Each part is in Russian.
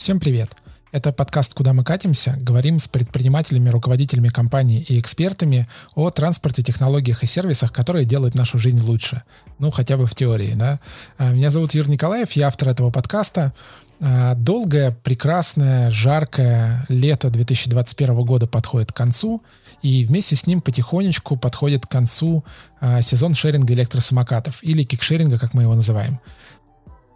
Всем привет! Это подкаст «Куда мы катимся?» Говорим с предпринимателями, руководителями компаний и экспертами о транспорте, технологиях и сервисах, которые делают нашу жизнь лучше. Ну, хотя бы в теории, да? А, меня зовут Юр Николаев, я автор этого подкаста. А, долгое, прекрасное, жаркое лето 2021 года подходит к концу, и вместе с ним потихонечку подходит к концу а, сезон шеринга электросамокатов, или кикшеринга, как мы его называем.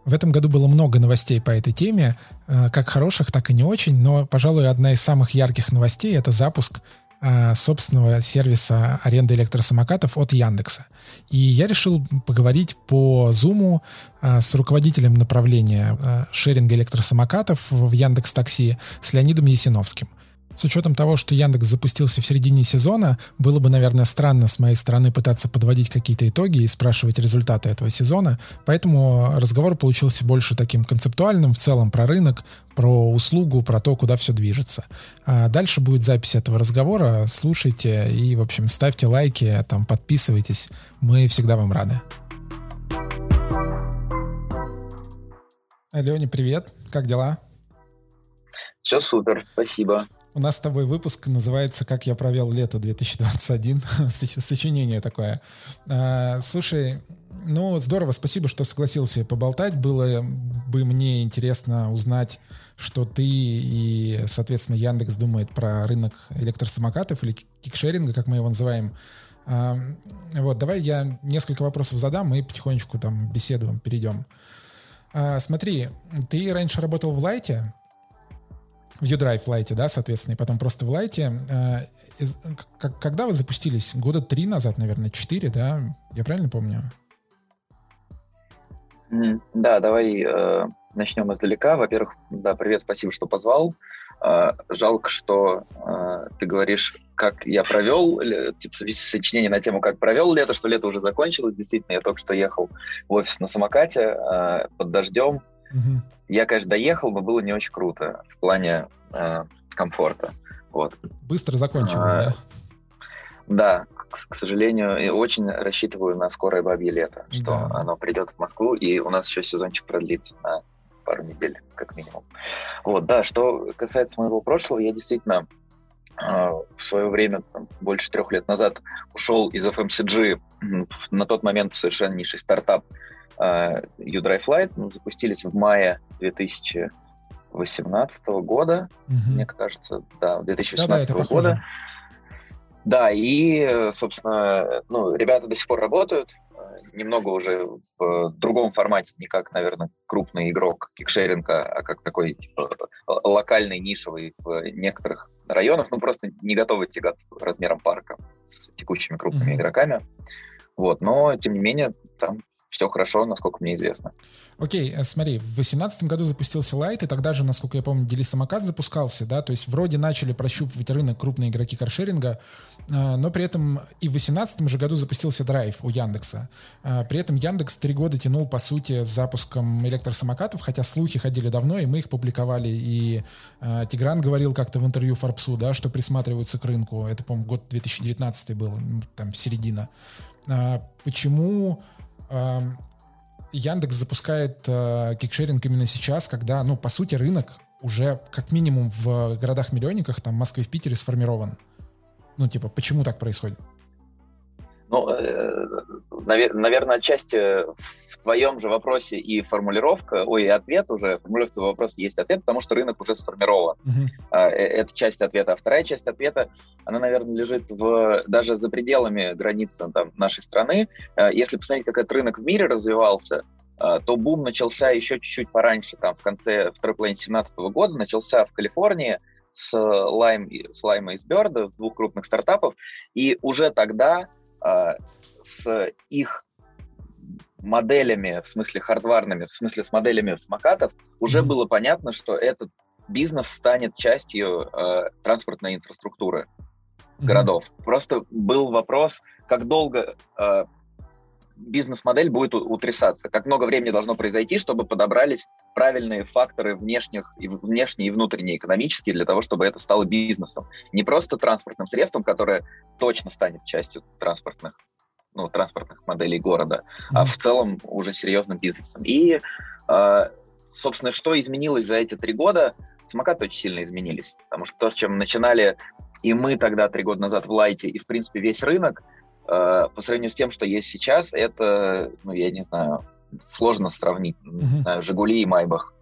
В этом году было много новостей по этой теме, э, как хороших, так и не очень, но, пожалуй, одна из самых ярких новостей — это запуск э, собственного сервиса аренды электросамокатов от Яндекса. И я решил поговорить по Zoom э, с руководителем направления шеринга электросамокатов в Яндекс Такси с Леонидом Ясиновским — с учетом того, что Яндекс запустился в середине сезона, было бы, наверное, странно с моей стороны пытаться подводить какие-то итоги и спрашивать результаты этого сезона, поэтому разговор получился больше таким концептуальным, в целом про рынок, про услугу, про то, куда все движется. А дальше будет запись этого разговора, слушайте и, в общем, ставьте лайки, там, подписывайтесь, мы всегда вам рады. Леня, привет, как дела? Все супер, спасибо. У нас с тобой выпуск называется «Как я провел лето 2021». Сочинение такое. А, слушай, ну, здорово, спасибо, что согласился поболтать. Было бы мне интересно узнать, что ты и, соответственно, Яндекс думает про рынок электросамокатов или кикшеринга, как мы его называем. А, вот, давай я несколько вопросов задам и потихонечку там беседуем, перейдем. А, смотри, ты раньше работал в Лайте, в U-Drive Lite, да, соответственно, и потом просто в Lite. Э, когда вы запустились? Года три назад, наверное, четыре, да? Я правильно помню? Да, давай э, начнем издалека. Во-первых, да, привет, спасибо, что позвал. Э, жалко, что э, ты говоришь, как я провел, типа сочинение на тему, как провел лето, что лето уже закончилось. Действительно, я только что ехал в офис на самокате э, под дождем, Угу. Я, конечно, доехал, но было не очень круто в плане э, комфорта. Вот. Быстро закончилось, а, да? Да, к, к сожалению, очень рассчитываю на скорое бабье лето, что да. оно придет в Москву, и у нас еще сезончик продлится на пару недель, как минимум. Вот, да, что касается моего прошлого, я действительно э, в свое время, там, больше трех лет назад, ушел из FMCG, на тот момент совершеннейший стартап U-Drive Lite ну, запустились в мае 2018 года, угу. мне кажется, да, 2018 да, да, года. Да, и, собственно, ну, ребята до сих пор работают, немного уже в другом формате, не как, наверное, крупный игрок кикшеринга, а как такой типа, локальный, нишевый в некоторых районах, ну, просто не готовы тягаться размером парка с текущими крупными mm-hmm. игроками. Вот, но, тем не менее, там все хорошо, насколько мне известно. Окей, э, смотри, в 2018 году запустился Light, и тогда же, насколько я помню, Дели самокат запускался, да, то есть вроде начали прощупывать рынок крупные игроки каршеринга, э, но при этом и в 2018 же году запустился Драйв у Яндекса. Э, при этом Яндекс три года тянул, по сути, с запуском электросамокатов, хотя слухи ходили давно, и мы их публиковали, и Тигран говорил как-то в интервью Форбсу, да, что присматриваются к рынку, это, по-моему, год 2019 был, там, середина. Почему Яндекс запускает э, кикшеринг именно сейчас, когда, ну, по сути, рынок уже как минимум в городах-миллионниках, там, Москве, в Питере сформирован. Ну, типа, почему так происходит? Ну, э, наверное, отчасти твоем же вопросе и формулировка, ой, и ответ уже, формулировка твоего вопроса есть ответ, потому что рынок уже сформирован. Uh-huh. Это часть ответа. А вторая часть ответа, она, наверное, лежит в, даже за пределами границ там, нашей страны. А, если посмотреть, как этот рынок в мире развивался, то бум начался еще чуть-чуть пораньше, там, в конце второй половины 2017 года, начался в Калифорнии, с Lime, с Lime и с Bird, двух крупных стартапов, и уже тогда а, с их моделями, в смысле хардварными, в смысле с моделями самокатов, уже mm-hmm. было понятно, что этот бизнес станет частью э, транспортной инфраструктуры mm-hmm. городов. Просто был вопрос, как долго э, бизнес-модель будет утрясаться, как много времени должно произойти, чтобы подобрались правильные факторы внешних и внешние и внутренние экономические для того, чтобы это стало бизнесом. Не просто транспортным средством, которое точно станет частью транспортных ну, транспортных моделей города, mm-hmm. а в целом уже серьезным бизнесом. И э, собственно, что изменилось за эти три года? Самокаты очень сильно изменились, потому что то, с чем начинали и мы тогда три года назад в Лайте, и, в принципе, весь рынок, э, по сравнению с тем, что есть сейчас, это, ну, я не знаю, сложно сравнить. Не знаю, Жигули и Майбах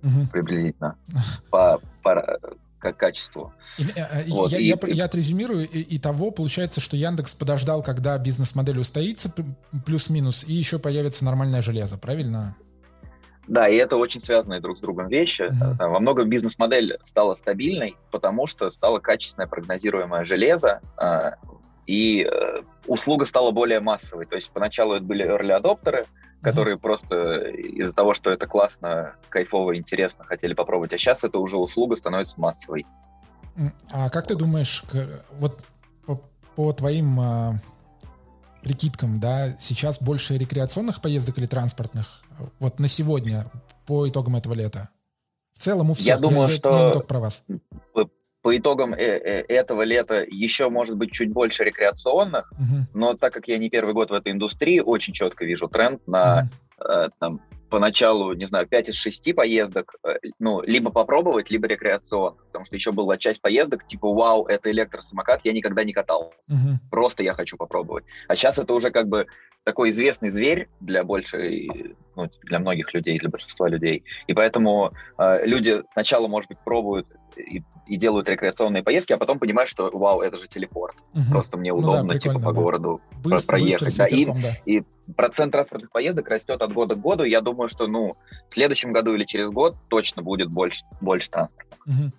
uh-huh. приблизительно по, по как качеству. И, э, э, вот, я, и, я, я отрезюмирую, и, и того получается, что Яндекс подождал, когда бизнес-модель устоится, плюс-минус, и еще появится нормальное железо, правильно? Да, и это очень связанные друг с другом вещи. Mm-hmm. Во многом бизнес-модель стала стабильной, потому что стало качественное прогнозируемое железо, и э, услуга стала более массовой. То есть поначалу это были early адоптеры, которые mm-hmm. просто из-за того, что это классно, кайфово, интересно, хотели попробовать. А сейчас эта уже услуга становится массовой. А как ты думаешь, вот по, по твоим а, прикидкам, да, сейчас больше рекреационных поездок или транспортных? Вот на сегодня, по итогам этого лета? В целом у всех. Я думаю, я, что я не только про вас. По, итогам э -э этого лета еще может быть чуть больше рекреационных, угу. но так как я не первый год в этой индустрии, очень четко вижу тренд на угу. э, там, поначалу, не знаю, 5 из 6 поездок, э, ну, либо попробовать, либо рекреационно. Потому что еще была часть поездок, типа, вау, это электросамокат, я никогда не катался. Uh-huh. Просто я хочу попробовать. А сейчас это уже как бы такой известный зверь для большей, ну, для многих людей, для большинства людей. И поэтому э, люди сначала, может быть, пробуют и, и делают рекреационные поездки, а потом понимают, что вау, это же телепорт. Угу. Просто мне удобно, ну, да, типа, по да. городу быстро, проехать. Быстро, да. И, да. и процент транспортных поездок растет от года к году. Я думаю, что ну, в следующем году или через год точно будет больше, больше транспорта. Угу.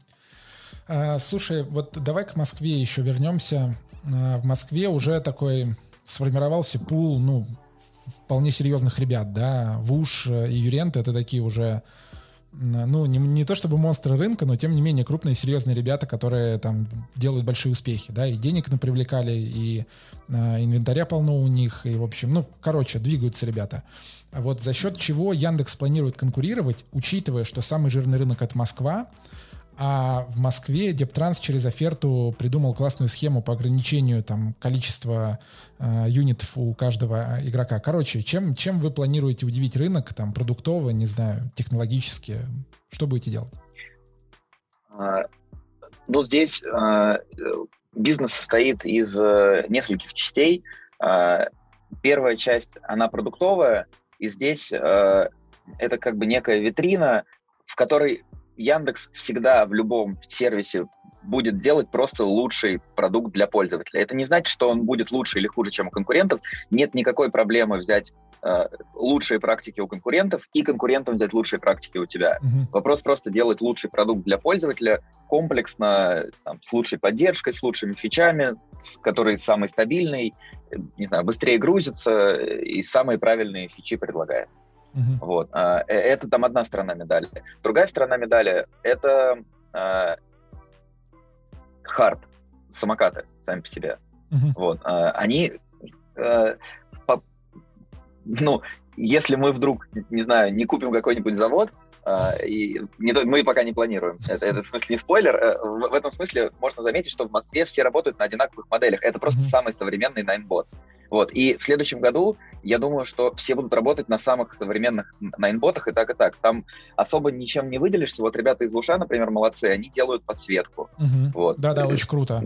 А, слушай, вот давай к Москве еще вернемся. А, в Москве уже такой сформировался пул, ну, вполне серьезных ребят, да, Вуш и Юрент это такие уже ну, не, не то чтобы монстры рынка, но тем не менее крупные, серьезные ребята, которые там делают большие успехи, да, и денег напривлекали, и э, инвентаря полно у них, и, в общем, ну, короче, двигаются ребята. А вот за счет чего Яндекс планирует конкурировать, учитывая, что самый жирный рынок — это Москва, а в Москве Дептранс через оферту придумал классную схему по ограничению там, количества э, юнитов у каждого игрока. Короче, чем, чем вы планируете удивить рынок, там, продуктово, не знаю, технологически? Что будете делать? А, ну, здесь а, бизнес состоит из а, нескольких частей. А, первая часть, она продуктовая, и здесь это как бы некая витрина, в которой Яндекс всегда в любом сервисе будет делать просто лучший продукт для пользователя. Это не значит, что он будет лучше или хуже, чем у конкурентов. Нет никакой проблемы взять э, лучшие практики у конкурентов и конкурентам взять лучшие практики у тебя. Uh-huh. Вопрос просто делать лучший продукт для пользователя комплексно, там, с лучшей поддержкой, с лучшими фичами, который самый стабильный, не знаю, быстрее грузится и самые правильные фичи предлагает. Uh-huh. Вот. А, э, это там одна сторона медали. Другая сторона медали — это а, хард, самокаты сами по себе. Uh-huh. Вот. А, они, а, по, ну, если мы вдруг, не знаю, не купим какой-нибудь завод, и не, мы пока не планируем. Это, это в смысле не спойлер. Э, в, в этом смысле можно заметить, что в Москве все работают на одинаковых моделях. Это просто mm-hmm. самый современный Ninebot. Вот. И в следующем году я думаю, что все будут работать на самых современных найнботах и так, и так. Там особо ничем не выделишься. Вот ребята из Луша, например, молодцы, они делают подсветку. Угу. Вот. Да-да, очень круто.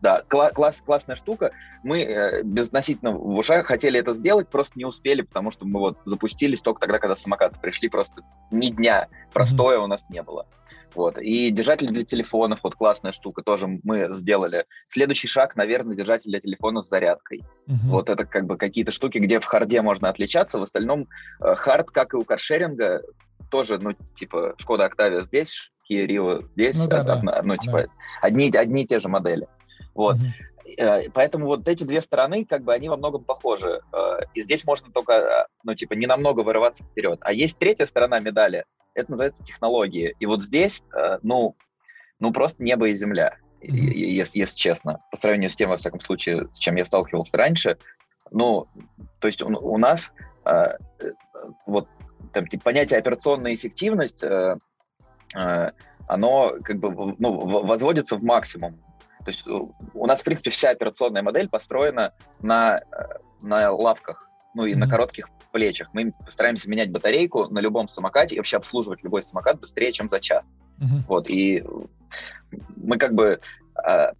Да, кла- класс, классная штука. Мы э, безносительно в Луша хотели это сделать, просто не успели, потому что мы вот запустились только тогда, когда самокаты пришли, просто ни дня простоя угу. у нас не было. Вот. И держатель для телефонов, вот классная штука, тоже мы сделали. Следующий шаг, наверное, держатель для телефона с зарядкой. Uh-huh. Вот это как бы какие-то штуки, где в харде можно отличаться. В остальном э, хард, как и у каршеринга, тоже, ну, типа, Шкода Октавия здесь, Kia Rio здесь, ну, да, одно, да. одно, типа, да. одни, одни и те же модели. Вот. Uh-huh. Поэтому вот эти две стороны, как бы, они во многом похожи. Э, и здесь можно только, ну, типа, не намного вырываться вперед. А есть третья сторона медали, это называется технологии. И вот здесь, ну, ну просто небо и земля. Если, если честно, по сравнению с тем, во всяком случае, с чем я сталкивался раньше. Ну, то есть у, у нас э, э, вот там, типа, понятие операционная эффективность, оно как бы ну, возводится в максимум. То есть у нас, в принципе, вся операционная модель построена на, на лавках, ну и mm-hmm. на коротких плечах. Мы стараемся менять батарейку на любом самокате и вообще обслуживать любой самокат быстрее, чем за час. Uh-huh. Вот, и мы как бы а,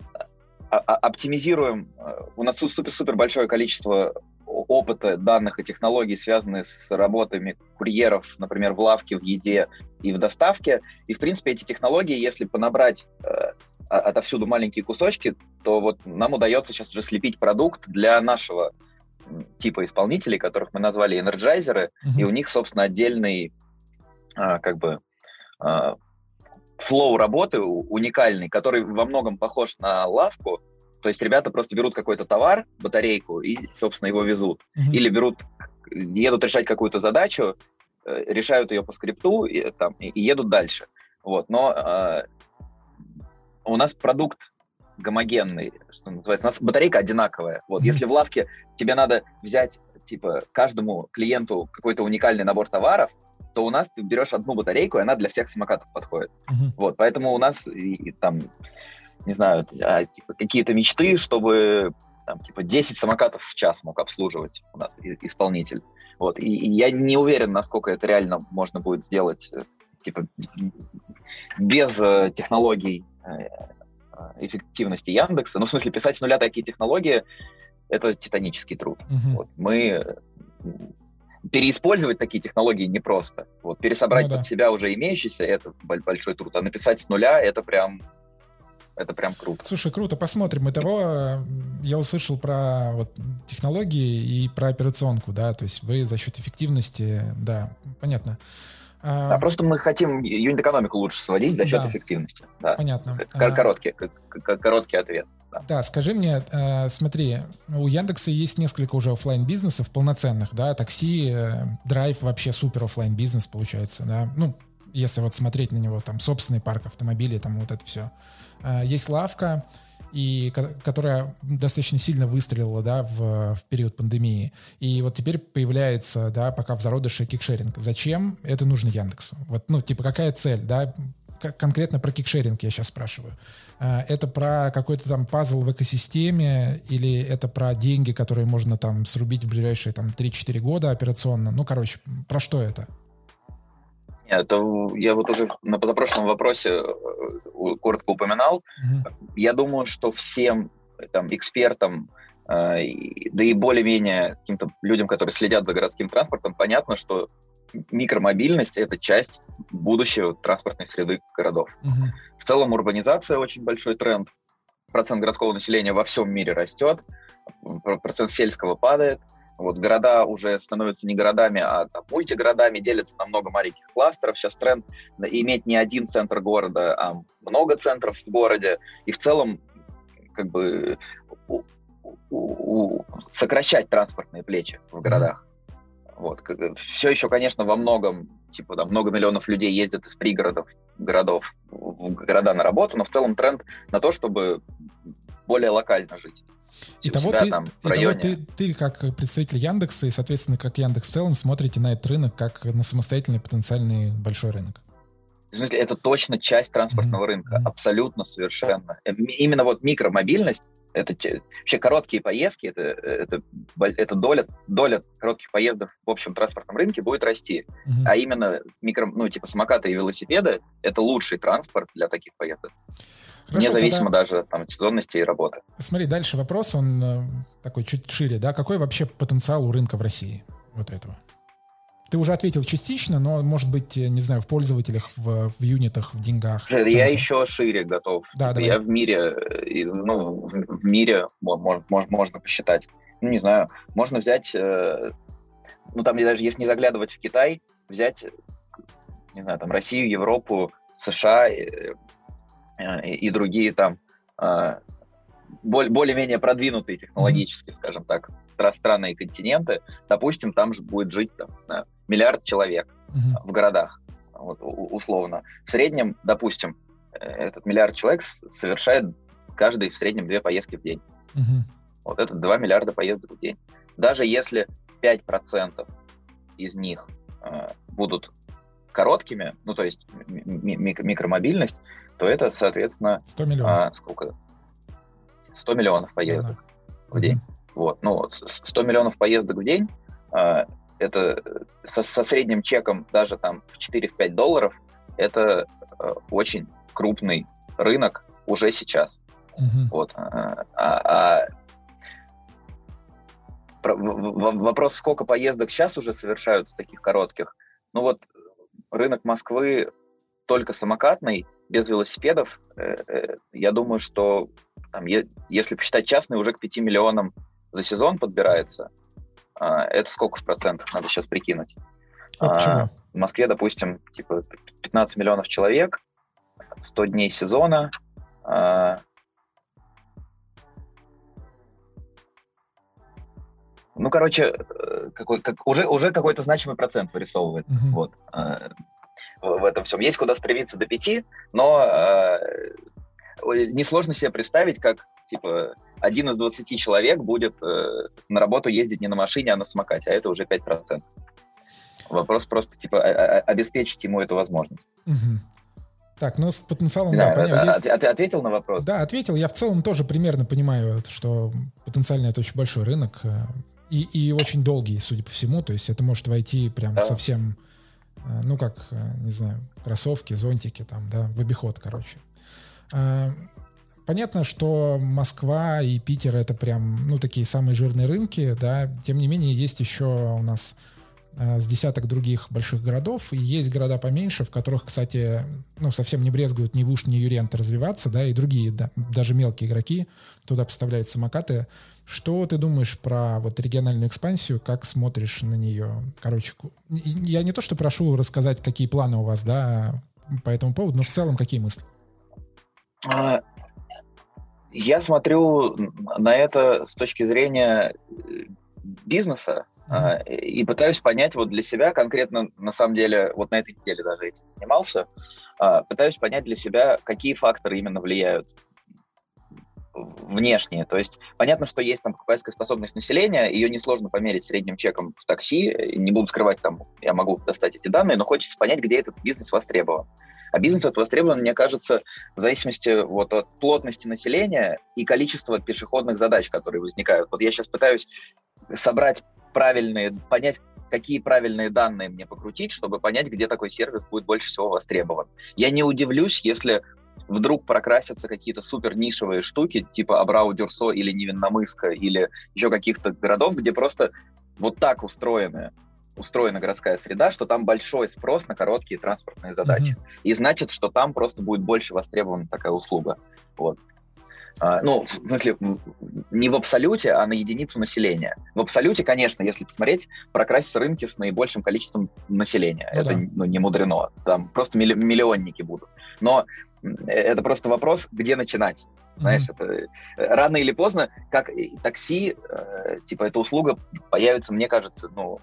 а, а, оптимизируем, у нас супер, супер большое количество опыта, данных и технологий, связанные с работами курьеров, например, в лавке, в еде и в доставке. И, в принципе, эти технологии, если понабрать э, отовсюду маленькие кусочки, то вот нам удается сейчас уже слепить продукт для нашего типа исполнителей, которых мы назвали энерджайзеры, uh-huh. и у них, собственно, отдельный э, как бы э, flow работы уникальный, который во многом похож на лавку, то есть ребята просто берут какой-то товар, батарейку, и, собственно, его везут. Mm-hmm. Или берут, едут решать какую-то задачу, э, решают ее по скрипту и, там, и едут дальше. Вот. Но э, у нас продукт гомогенный, что называется. У нас батарейка одинаковая. Вот. Mm-hmm. Если в лавке тебе надо взять, типа, каждому клиенту какой-то уникальный набор товаров, то у нас ты берешь одну батарейку, и она для всех самокатов подходит. Mm-hmm. Вот. Поэтому у нас и, и, там не знаю, а, типа, какие-то мечты, чтобы там, типа 10 самокатов в час мог обслуживать у нас исполнитель. Вот. И, и я не уверен, насколько это реально можно будет сделать э, типа без э, технологий э, эффективности Яндекса. Ну, в смысле, писать с нуля такие технологии — это титанический труд. Uh-huh. Вот. Мы переиспользовать такие технологии непросто. Вот, пересобрать ну, да. под себя уже имеющиеся — это большой труд, а написать с нуля — это прям это прям круто. Слушай, круто, посмотрим. И того я услышал про вот, технологии и про операционку, да, то есть вы за счет эффективности, да, понятно. А, а просто мы хотим юнит-экономику лучше сводить за счет да, эффективности. Да. Понятно. К- короткий, к- короткий ответ. Да. да, скажи мне, э, смотри, у Яндекса есть несколько уже офлайн бизнесов полноценных, да, такси, э, драйв вообще супер офлайн бизнес получается, да, ну, если вот смотреть на него, там, собственный парк автомобилей, там, вот это все. Э, есть лавка, и которая достаточно сильно выстрелила, да, в, в период пандемии. И вот теперь появляется, да, пока в зародыше кикшеринг. Зачем это нужно Яндексу? Вот, ну, типа, какая цель, да, конкретно про кикшеринг я сейчас спрашиваю. Э, это про какой-то там пазл в экосистеме или это про деньги, которые можно там срубить в ближайшие там 3-4 года операционно? Ну, короче, про что это? Это я вот уже на позапрошлом вопросе э, коротко упоминал. Mm-hmm. Я думаю, что всем там, экспертам, э, да и более-менее каким-то людям, которые следят за городским транспортом, понятно, что микромобильность — это часть будущего транспортной среды городов. Mm-hmm. В целом урбанизация очень большой тренд. Процент городского населения во всем мире растет, процент сельского падает — вот города уже становятся не городами, а там, мультигородами, делятся на много маленьких кластеров. Сейчас тренд иметь не один центр города, а много центров в городе. И в целом как бы у, у, у, сокращать транспортные плечи в городах. Вот. Все еще, конечно, во многом, типа, там, много миллионов людей ездят из пригородов городов в города на работу, но в целом тренд на то, чтобы более локально жить. Итого, ты, там, итого ты, ты, как представитель Яндекса и, соответственно, как Яндекс в целом, смотрите на этот рынок как на самостоятельный потенциальный большой рынок. Это точно часть транспортного рынка, абсолютно совершенно. Э, именно вот микромобильность, это вообще короткие поездки, это, это, это доля, доля коротких поездов в общем транспортном рынке будет расти. А именно микро, ну, типа самокаты и велосипеды, это лучший транспорт для таких поездок. Хорошо, Независимо тогда... даже там, от сезонности и работы. Смотри, дальше вопрос, он э, такой чуть шире, да? Какой вообще потенциал у рынка в России вот этого? Ты уже ответил частично, но, может быть, э, не знаю, в пользователях, в, в юнитах, в деньгах. В я еще шире готов. Да, давай. Я в мире, э, ну, в мире можно, можно посчитать. Ну, не знаю, можно взять, ну, там даже если не заглядывать в Китай, взять, не знаю, там Россию, Европу, США, Э, и другие там э, более-менее продвинутые технологически, скажем так, страны и континенты, допустим, там же будет жить там, знаю, миллиард человек uh-huh. в городах, вот, условно. В среднем, допустим, э, этот миллиард человек совершает каждый в среднем две поездки в день. Uh-huh. Вот это 2 миллиарда поездок в день. Даже если 5% из них э, будут короткими, ну то есть микромобильность, то это, соответственно... 100 миллионов. А, сколько? 100 миллионов поездок да. в день. Mm-hmm. Вот, ну, 100 миллионов поездок в день, а, это со, со средним чеком даже там в 4-5 долларов, это э, очень крупный рынок уже сейчас. Uh-huh. Вот. А, а, а вопрос, сколько поездок сейчас уже совершаются таких коротких. Ну вот рынок Москвы только самокатный, без велосипедов, э, э, я думаю, что там, если посчитать частный, уже к 5 миллионам за сезон подбирается. А, это сколько в процентах? Надо сейчас прикинуть. А почему? В Москве, допустим, типа 15 миллионов человек, 100 дней сезона. А, ну, короче, э, какой, как, уже, уже какой-то значимый процент вырисовывается. Mm-hmm. Вот в этом всем. Есть куда стремиться до пяти, но э, несложно себе представить, как типа один из 20 человек будет э, на работу ездить не на машине, а на самокате, а это уже 5%. Вопрос просто типа обеспечить ему эту возможность. Угу. Так, ну с потенциалом, да, да понятно. А, а ты ответил на вопрос? Да, ответил. Я в целом тоже примерно понимаю, что потенциально это очень большой рынок э, и, и очень долгий, судя по всему. То есть это может войти прям да. совсем Э, ну, как, э, не знаю, кроссовки, зонтики там, да, в обиход, короче. Э, понятно, что Москва и Питер это прям, ну, такие самые жирные рынки, да, тем не менее есть еще у нас с десяток других больших городов, и есть города поменьше, в которых, кстати, ну, совсем не брезгуют ни Вуш, ни Юрент развиваться, да, и другие, да, даже мелкие игроки туда поставляют самокаты, что ты думаешь про вот региональную экспансию, как смотришь на нее? Короче, я не то, что прошу рассказать, какие планы у вас, да, по этому поводу, но в целом какие мысли? Я смотрю на это с точки зрения э, бизнеса mm-hmm. и пытаюсь понять вот для себя конкретно, на самом деле, вот на этой неделе даже этим занимался, а, пытаюсь понять для себя, какие факторы именно влияют внешние. То есть понятно, что есть там покупательская способность населения, ее несложно померить средним чеком в такси. Не буду скрывать там, я могу достать эти данные, но хочется понять, где этот бизнес востребован. А бизнес этот востребован, мне кажется, в зависимости вот от плотности населения и количества пешеходных задач, которые возникают. Вот я сейчас пытаюсь собрать правильные, понять, какие правильные данные мне покрутить, чтобы понять, где такой сервис будет больше всего востребован. Я не удивлюсь, если вдруг прокрасятся какие-то супер нишевые штуки, типа Абрау-Дюрсо или Невинномыска, или еще каких-то городов, где просто вот так устроены устроена городская среда, что там большой спрос на короткие транспортные задачи. Mm-hmm. И значит, что там просто будет больше востребована такая услуга. Вот. А, ну, в смысле, не в абсолюте, а на единицу населения. В абсолюте, конечно, если посмотреть, прокрасятся рынки с наибольшим количеством населения. Ну, Это ну, не мудрено. Там просто миллионники будут. Но это просто вопрос, где начинать. Знаешь, mm-hmm. это э, рано или поздно, как такси, э, типа эта услуга появится, мне кажется, ну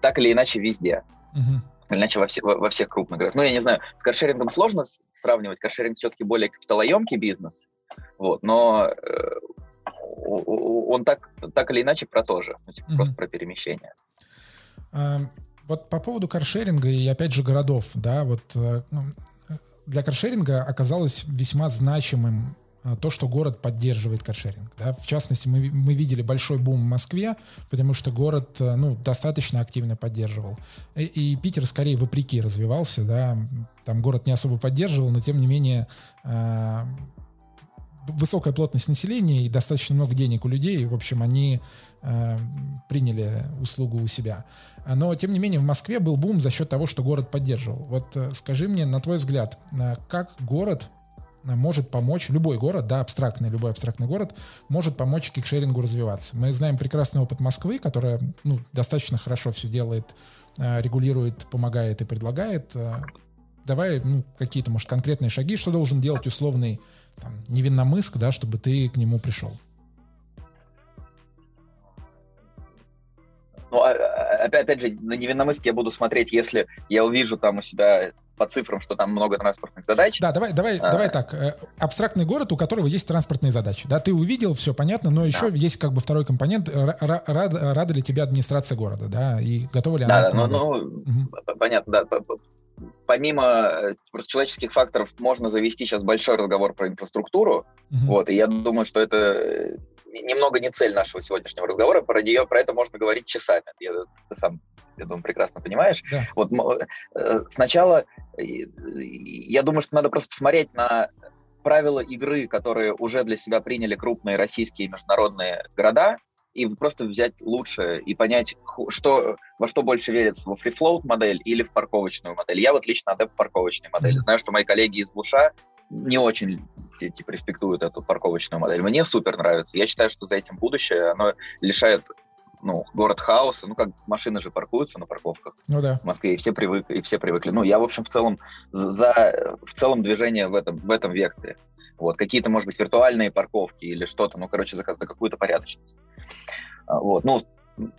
так или иначе везде. Mm-hmm. Иначе во, все, во, во всех крупных городах. Ну, я не знаю, с каршерингом сложно сравнивать. Каршеринг все-таки более капиталоемкий бизнес. Вот, но э, он так, так или иначе про то же, ну, типа, mm-hmm. просто про перемещение. А, вот по поводу каршеринга и опять же городов, да, вот э, ну, для каршеринга оказалось весьма значимым то, что город поддерживает каршеринг. Да? В частности, мы, мы видели большой бум в Москве, потому что город э, ну, достаточно активно поддерживал. И, и Питер скорее вопреки развивался. Да? Там город не особо поддерживал, но тем не менее э, высокая плотность населения и достаточно много денег у людей. В общем, они э, приняли услугу у себя. Но, тем не менее, в Москве был бум за счет того, что город поддерживал. Вот э, скажи мне, на твой взгляд, э, как город э, может помочь, любой город, да, абстрактный, любой абстрактный город, может помочь кикшерингу развиваться. Мы знаем прекрасный опыт Москвы, которая ну, достаточно хорошо все делает, регулирует, помогает и предлагает. Давай ну, какие-то, может, конкретные шаги, что должен делать условный там, невинномыск, да, чтобы ты к нему пришел. Ну, а, а, опять, опять же, на Невинномысске я буду смотреть, если я увижу там у себя по цифрам, что там много транспортных задач. Да, давай, давай, а... давай так. Э, абстрактный город, у которого есть транспортные задачи. Да, ты увидел, все понятно, но еще да. есть как бы второй компонент. Рада, рада ли тебе администрация города, да, и готова ли она Да, ну, ну угу. понятно, да. Помимо э, просто человеческих факторов можно завести сейчас большой разговор про инфраструктуру. Угу. Вот, и я думаю, что это немного не цель нашего сегодняшнего разговора, про нее, про это можно говорить часами. Я, ты сам, я думаю, прекрасно понимаешь. Да. Вот э, сначала, я думаю, что надо просто посмотреть на правила игры, которые уже для себя приняли крупные российские и международные города, и просто взять лучшее и понять, что, во что больше верится, во фрифлоут модель или в парковочную модель. Я вот лично адепт парковочной модели. Знаю, что мои коллеги из Луша не очень типа, респектуют эту парковочную модель. Мне супер нравится. Я считаю, что за этим будущее. Оно лишает ну, город хаоса, ну, как машины же паркуются на парковках ну, да. в Москве, и все, привык, и все привыкли. Ну, я, в общем, в целом за в целом движение в этом, в этом векторе. Вот, какие-то, может быть, виртуальные парковки или что-то, ну, короче, за, за какую-то порядочность. А, вот, ну,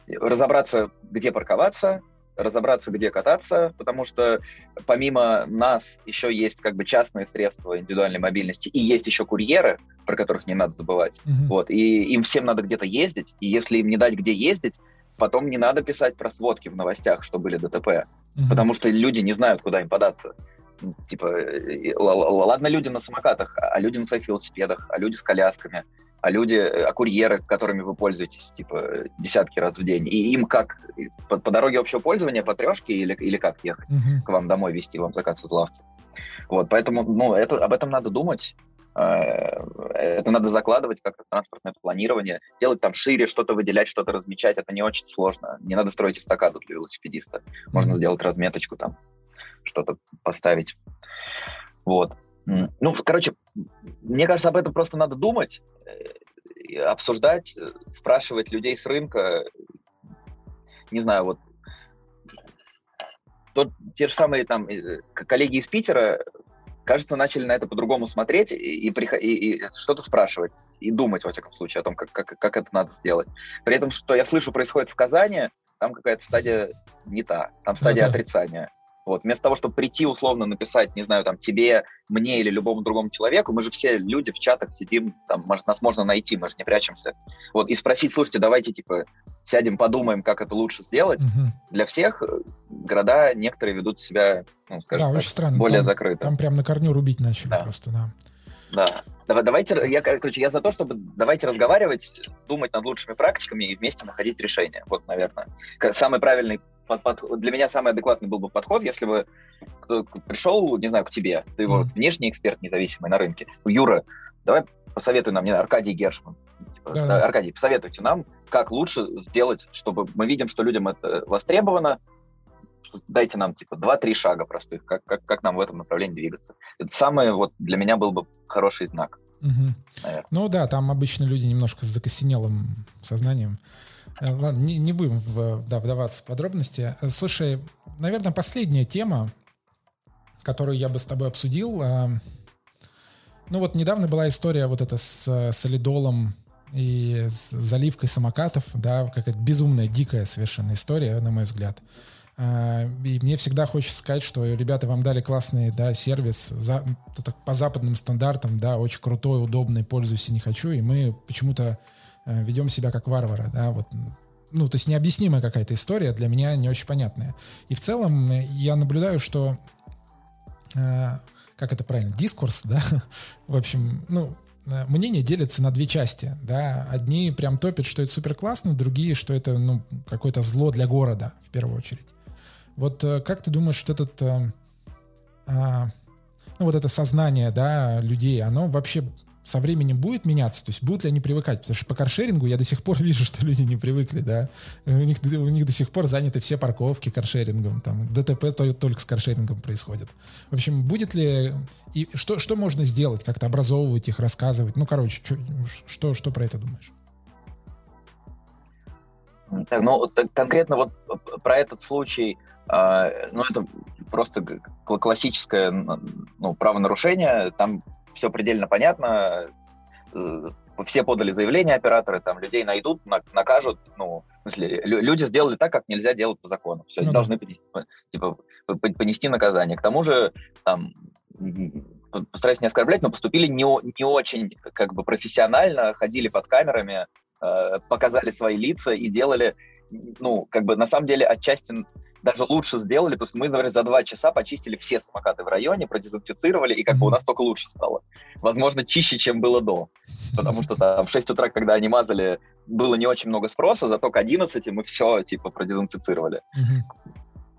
разобраться, где парковаться, разобраться, где кататься, потому что помимо нас еще есть как бы частные средства индивидуальной мобильности, и есть еще курьеры, про которых не надо забывать. Uh-huh. Вот, и им всем надо где-то ездить, и если им не дать где ездить, потом не надо писать про сводки в новостях, что были ДТП, uh-huh. потому что люди не знают, куда им податься. Типа, ладно люди на самокатах, а люди на своих велосипедах, а люди с колясками, а люди, э, а курьеры, которыми вы пользуетесь, типа, десятки раз в день, и им как, по, по дороге общего пользования, по трешке или, или как ехать uh-huh. к вам домой вести, вам заказ из лавки. Вот, поэтому, ну, это, об этом надо думать, э, это надо закладывать как транспортное планирование, делать там шире, что-то выделять, что-то размечать, это не очень сложно. Не надо строить эстакаду для велосипедиста. Можно сделать разметочку там, что-то поставить. Вот. Ну, короче, мне кажется, об этом просто надо думать, э, обсуждать, э, спрашивать людей с рынка. Не знаю, вот тот, те же самые там э, коллеги из Питера, кажется, начали на это по-другому смотреть и, и, и, и что-то спрашивать и думать, во всяком случае, о том, как, как, как это надо сделать. При этом, что я слышу происходит в Казани, там какая-то стадия не та, там стадия ну, да. отрицания. Вот, вместо того, чтобы прийти условно написать, не знаю, там, тебе, мне или любому другому человеку, мы же все люди в чатах сидим, там, может, нас можно найти, мы же не прячемся. Вот, и спросить, слушайте, давайте, типа, сядем, подумаем, как это лучше сделать. Угу. Для всех э, города некоторые ведут себя, ну, скажем да, так, очень странно. более там, закрыто. Там прям на корню рубить начали да. просто, да. Да. Давай, давайте, я, короче, я за то, чтобы давайте разговаривать, думать над лучшими практиками и вместе находить решения. Вот, наверное, самый правильный под, под, для меня самый адекватный был бы подход, если бы кто пришел, не знаю, к тебе, ты вот внешний эксперт независимый на рынке, Юра, давай посоветуй нам, не знаю, Аркадий Гершман, типа, да, да. Аркадий, посоветуйте нам, как лучше сделать, чтобы мы видим, что людям это востребовано, дайте нам типа два-три шага простых, как, как, как нам в этом направлении двигаться. Это самое вот для меня был бы хороший знак. Угу. Ну да, там обычно люди немножко с закосенелым сознанием. Э, ладно, не, не будем в, да, вдаваться в подробности. Э, слушай, наверное, последняя тема, которую я бы с тобой обсудил. Э, ну вот недавно была история вот эта с солидолом и с заливкой самокатов, да, какая-то безумная, дикая совершенно история, на мой взгляд. И мне всегда хочется сказать, что ребята вам дали классный да, сервис за, по западным стандартам, да, очень крутой, удобный, пользуюсь и не хочу, и мы почему-то ведем себя как варвары, да, вот, ну, то есть необъяснимая какая-то история, для меня не очень понятная. И в целом э, я наблюдаю, что, э, как это правильно, дискурс, да, в общем, ну, э, мнения делятся на две части, да, одни прям топят, что это супер классно, другие, что это, ну, какое-то зло для города, в первую очередь. Вот э, как ты думаешь, что этот, э, э, ну, вот это сознание, да, людей, оно вообще со временем будет меняться, то есть будут ли они привыкать, потому что по каршерингу я до сих пор вижу, что люди не привыкли, да, у них, у них до сих пор заняты все парковки каршерингом, там, ДТП только, с каршерингом происходит. В общем, будет ли, и что, что можно сделать, как-то образовывать их, рассказывать, ну, короче, что, что, что про это думаешь? Так, ну, конкретно вот про этот случай, э, ну, это просто классическое ну, правонарушение, там все предельно понятно, э, все подали заявление операторы, там людей найдут, накажут, ну, в смысле, люди сделали так, как нельзя делать по закону. Все, они ну, должны понести, типа, понести наказание. К тому же, там, постараюсь не оскорблять, но поступили не, не очень как бы профессионально, ходили под камерами, э, показали свои лица и делали, ну, как бы на самом деле отчасти даже лучше сделали, потому что мы, например, за два часа почистили все самокаты в районе, продезинфицировали, и как бы у нас только лучше стало. Возможно, чище, чем было до. Потому что там в 6 утра, когда они мазали, было не очень много спроса, зато к 11 мы все, типа, продезинфицировали.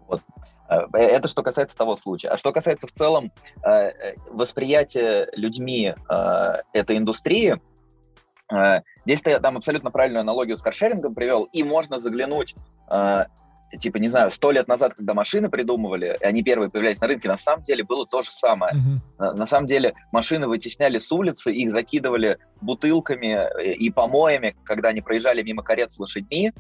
Вот. Э, это что касается того случая. А что касается в целом э, восприятия людьми э, этой индустрии, здесь я там абсолютно правильную аналогию с каршерингом привел, и можно заглянуть типа, не знаю, сто лет назад, когда машины придумывали, и они первые появлялись на рынке, на самом деле было то же самое. Uh-huh. На, на самом деле машины вытесняли с улицы, их закидывали бутылками и помоями, когда они проезжали мимо карет с лошадьми.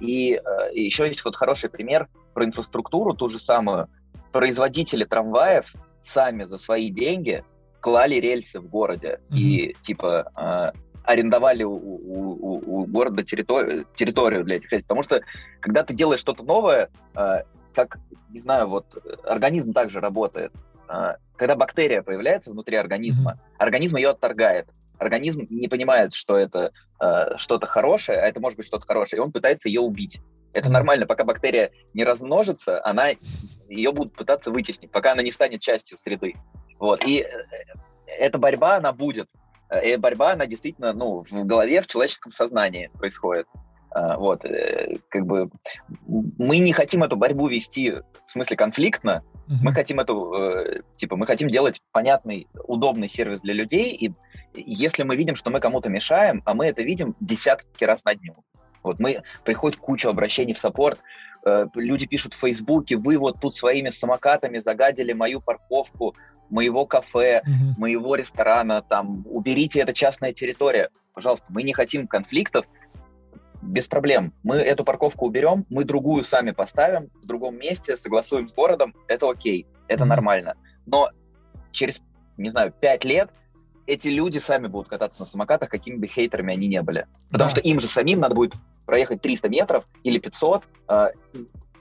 И, и еще есть вот хороший пример про инфраструктуру, ту же самую. Производители трамваев сами за свои деньги клали рельсы в городе. Uh-huh. И, типа, арендовали у, у, у, города территорию, территорию для этих Потому что, когда ты делаешь что-то новое, э, как, не знаю, вот организм также работает. Э, когда бактерия появляется внутри организма, mm-hmm. организм ее отторгает. Организм не понимает, что это э, что-то хорошее, а это может быть что-то хорошее, и он пытается ее убить. Это mm-hmm. нормально, пока бактерия не размножится, она ее будут пытаться вытеснить, пока она не станет частью среды. Вот. И эта борьба, она будет. И борьба, она действительно, ну, в голове, в человеческом сознании происходит. А, вот, э, как бы мы не хотим эту борьбу вести в смысле конфликтно, uh-huh. мы хотим эту, э, типа, мы хотим делать понятный, удобный сервис для людей, и если мы видим, что мы кому-то мешаем, а мы это видим десятки раз на дню, вот мы, приходит куча обращений в саппорт, э, люди пишут в Фейсбуке, вы вот тут своими самокатами загадили мою парковку, моего кафе, mm-hmm. моего ресторана, там, уберите, это частная территория. Пожалуйста, мы не хотим конфликтов, без проблем. Мы эту парковку уберем, мы другую сами поставим в другом месте, согласуем с городом, это окей, это mm-hmm. нормально. Но через, не знаю, пять лет эти люди сами будут кататься на самокатах, какими бы хейтерами они не были. Потому да. что им же самим надо будет проехать 300 метров или 500, э,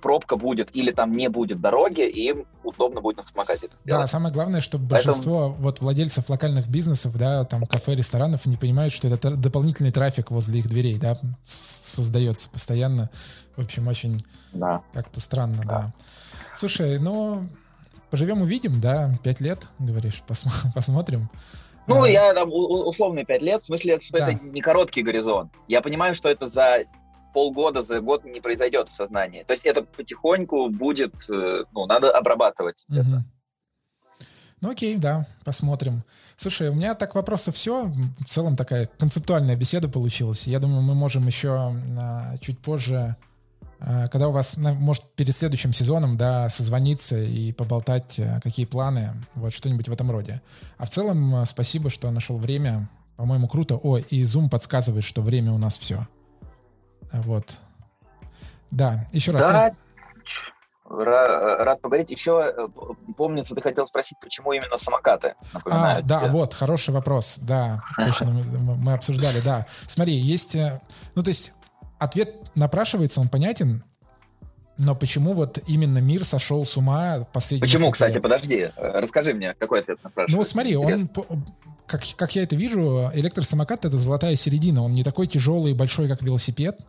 пробка будет или там не будет дороги, и им удобно будет на самокате. Да, самое главное, что большинство Поэтому... вот владельцев локальных бизнесов, да, там кафе, ресторанов не понимают, что это дополнительный трафик возле их дверей, да, создается постоянно. В общем, очень да. как-то странно, да. да. Слушай, ну, поживем увидим, да, пять лет, говоришь, пос- посмотрим. Ну, а... я там условно пять лет, в смысле, это, да. это не короткий горизонт. Я понимаю, что это за полгода, за год не произойдет в сознании. То есть это потихоньку будет, э, ну, надо обрабатывать угу. это. Ну окей, да, посмотрим. Слушай, у меня так вопросов все. В целом такая концептуальная беседа получилась. Я думаю, мы можем еще а, чуть позже, когда у вас, может, перед следующим сезоном, да, созвониться и поболтать, а, какие планы, вот что-нибудь в этом роде. А в целом, а, спасибо, что нашел время. По-моему, круто. О, и Zoom подсказывает, что время у нас все. Вот. Да, еще раз. Да, рад поговорить. Еще, э, помнится, ты хотел спросить, почему именно самокаты А, да, тебе. вот, хороший вопрос. Да, точно, мы, обсуждали, да. Смотри, есть... Э, ну, то есть, ответ напрашивается, он понятен, но почему вот именно мир сошел с ума последние Почему, кстати, лет? подожди, расскажи мне, какой ответ напрашивается? Ну, смотри, Интересно. он как, как я это вижу, электросамокат — это золотая середина. Он не такой тяжелый и большой, как велосипед.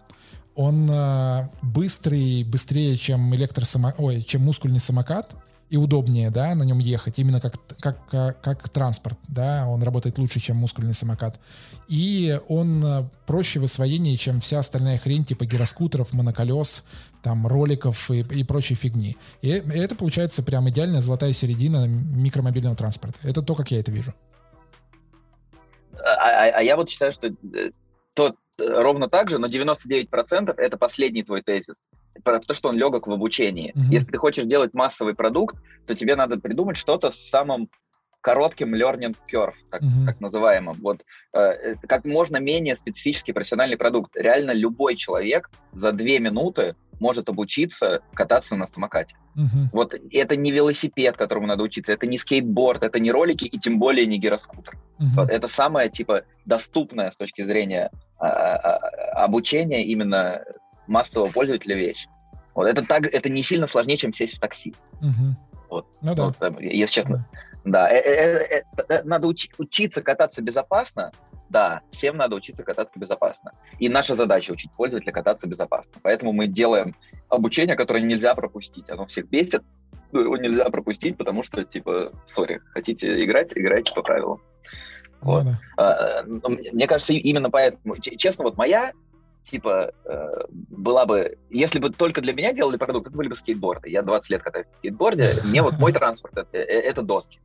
Он э, быстрый, быстрее, чем электросамокат, ой, чем мускульный самокат и удобнее, да, на нем ехать, именно как, как, как, транспорт, да, он работает лучше, чем мускульный самокат. И он э, проще в освоении, чем вся остальная хрень, типа гироскутеров, моноколес, там, роликов и, и прочей фигни. И это получается прям идеальная золотая середина микромобильного транспорта. Это то, как я это вижу. А, а, а я вот считаю, что э, тот э, ровно так же, но 99% это последний твой тезис. Потому что он легок в обучении. Mm-hmm. Если ты хочешь делать массовый продукт, то тебе надо придумать что-то с самым коротким learning curve, так, mm-hmm. так называемым. Вот э, как можно менее специфический профессиональный продукт. Реально любой человек за две минуты может обучиться кататься на самокате. Uh-huh. Вот это не велосипед, которому надо учиться, это не скейтборд, это не ролики и тем более не гироскутер. Uh-huh. Вот это самое типа доступное с точки зрения а, а, а, обучения именно массового пользователя вещь. Вот это так, это не сильно сложнее, чем сесть в такси. Uh-huh. Вот, ну да. Вот, если честно. Uh-huh. Да, э, э, э, надо уч- учиться кататься безопасно, да, всем надо учиться кататься безопасно. И наша задача учить пользователя кататься безопасно. Поэтому мы делаем обучение, которое нельзя пропустить. Оно всех бесит, но его нельзя пропустить, потому что, типа, сори, хотите играть, играйте по правилам. Вот. Ну, да. а, мне кажется, именно поэтому, честно, вот моя типа, э, была бы... Если бы только для меня делали продукт, это были бы скейтборды. Я 20 лет катаюсь на скейтборде, мне вот мой транспорт это, э, это доски.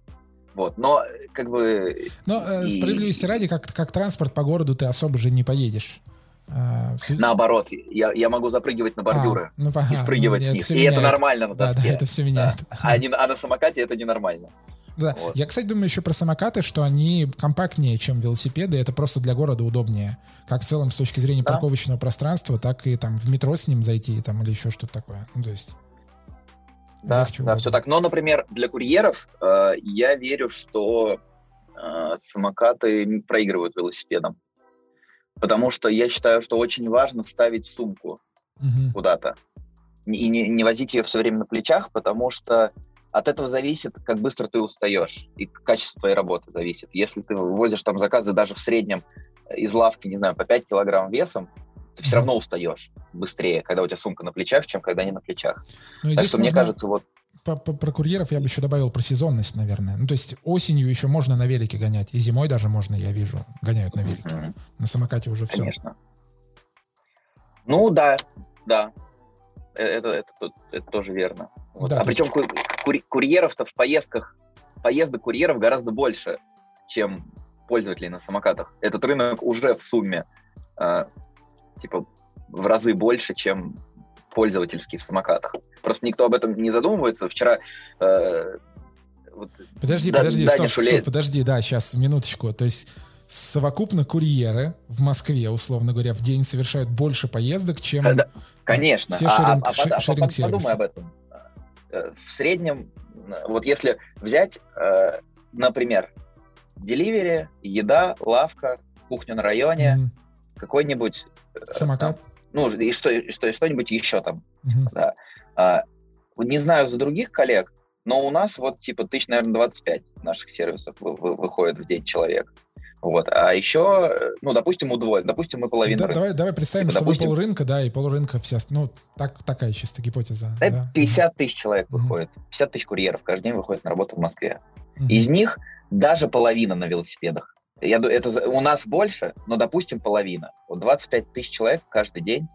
Вот, но как бы... Но э, и... справедливости ради, как, как транспорт по городу ты особо же не поедешь. А, Наоборот, я, я могу запрыгивать на бордюры а, ну, ага, и спрыгивать ну, с них. И меняет. это нормально на доске. Да, да, это все меняет. Да. А, не, а на самокате это ненормально. Да. Вот. Я, кстати, думаю еще про самокаты, что они компактнее, чем велосипеды, это просто для города удобнее. Как в целом с точки зрения да. парковочного пространства, так и там в метро с ним зайти там, или еще что-то такое. Ну, то есть... Да, да все так. Но, например, для курьеров э, я верю, что э, самокаты проигрывают велосипедам. Потому что я считаю, что очень важно ставить сумку угу. куда-то. И не, не возить ее все время на плечах, потому что от этого зависит, как быстро ты устаешь, и качество твоей работы зависит. Если ты вывозишь там заказы даже в среднем из лавки, не знаю, по 5 килограмм весом, ты все равно устаешь быстрее, когда у тебя сумка на плечах, чем когда не на плечах. Ну, так что, мне кажется, вот... По, по, про курьеров я бы еще добавил про сезонность, наверное. Ну, то есть осенью еще можно на велике гонять, и зимой даже можно, я вижу, гоняют на велике. Mm-hmm. На самокате уже все. Конечно. Ну, да, да. Э, это, это, это, это тоже верно. Вот. Да, а причем кури- курьеров-то в поездках, поездок курьеров гораздо больше, чем пользователей на самокатах. Этот рынок уже в сумме э, типа в разы больше, чем пользовательский в самокатах. Просто никто об этом не задумывается. Вчера э, вот, подожди, да, подожди, стоп, стоп, подожди, да, сейчас, минуточку. То есть совокупно курьеры в Москве, условно говоря, в день совершают больше поездок, чем да, конечно. все шеринг, а, а, а, шеринг подумай об этом. Э, в среднем, вот если взять, э, например, деливери, еда, лавка, кухня на районе, mm-hmm. какой-нибудь... Э, Самокат? ну, и что, что, что-нибудь еще там. Mm-hmm. Да. А, не знаю за других коллег, но у нас вот типа тысяч, наверное, 25 наших сервисов вы, вы, выходит в день человек. Вот. А еще, ну, допустим, удвоен. Допустим, мы половину да, рынка. Давай, давай представим, типа, что допустим, вы полрынка, да, и полрынка вся, ну, так, такая чисто гипотеза. Да, да? 50 тысяч человек mm-hmm. выходит, 50 тысяч курьеров каждый день выходит на работу в Москве. Mm-hmm. Из них даже половина на велосипедах. Я, это, у нас больше, но, допустим, половина. Вот 25 тысяч человек каждый день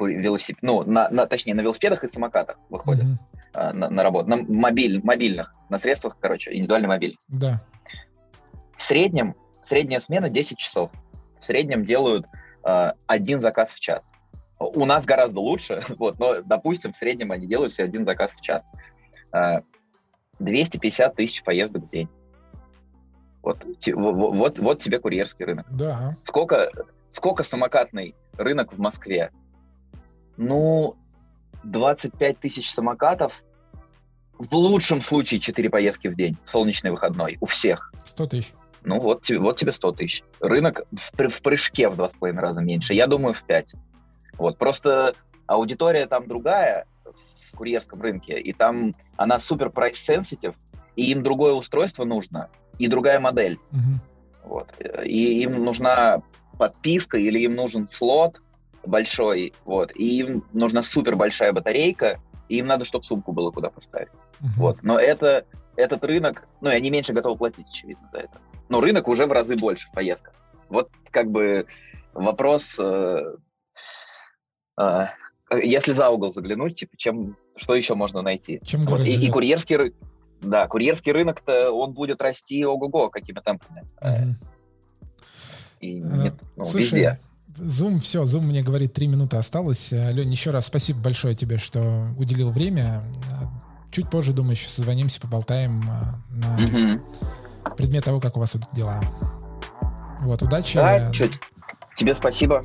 велосипед, ну, на, на, точнее, на велосипедах и самокатах выходят mm-hmm. на, на работу, на мобиль, мобильных, на средствах, короче, индивидуальной мобильности. Да. В среднем Средняя смена 10 часов. В среднем делают э, один заказ в час. У нас гораздо лучше, вот, но, допустим, в среднем они делают себе один заказ в час. Э, 250 тысяч поездок в день. Вот, вот, вот, вот тебе курьерский рынок. Да. Сколько, сколько самокатный рынок в Москве? Ну, 25 тысяч самокатов, в лучшем случае 4 поездки в день, солнечный выходной, у всех. 100 тысяч. Ну вот тебе, вот тебе 100 тысяч. Рынок в, в прыжке в два с половиной раза меньше. Я думаю, в 5. Вот, просто аудитория там другая в курьерском рынке, и там она супер прайс-сенситив, и им другое устройство нужно, и другая модель. Угу. Вот. И им нужна подписка, или им нужен слот большой, вот, и им нужна супер большая батарейка, и им надо, чтобы сумку было куда поставить. Угу. Вот. Но это, этот рынок, ну, и они меньше готовы платить, очевидно, за это но рынок уже в разы больше в поездках. Вот как бы вопрос, э, э, если за угол заглянуть, типа, чем, что еще можно найти? Чем вот, и, и курьерский рынок, да, курьерский рынок-то он будет расти ого-го какими темпами. Угу. И э, нет, ну, Слушай, везде. Zoom, все, Zoom мне говорит, три минуты осталось. Э, Лень, еще раз спасибо большое тебе, что уделил время. Чуть позже, думаю, еще созвонимся, поболтаем на, угу предмет того, как у вас идут дела. Вот, удачи. Да, чуть. Тебе спасибо.